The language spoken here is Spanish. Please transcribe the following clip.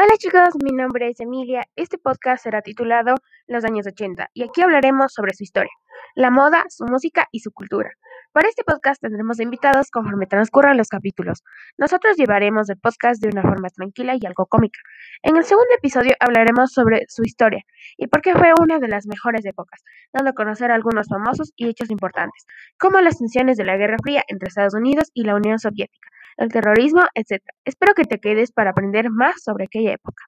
Hola chicos, mi nombre es Emilia. Este podcast será titulado Los años 80 y aquí hablaremos sobre su historia, la moda, su música y su cultura. Para este podcast tendremos invitados conforme transcurran los capítulos. Nosotros llevaremos el podcast de una forma tranquila y algo cómica. En el segundo episodio hablaremos sobre su historia y por qué fue una de las mejores épocas, dando a conocer algunos famosos y hechos importantes, como las tensiones de la Guerra Fría entre Estados Unidos y la Unión Soviética el terrorismo, etc. Espero que te quedes para aprender más sobre aquella época.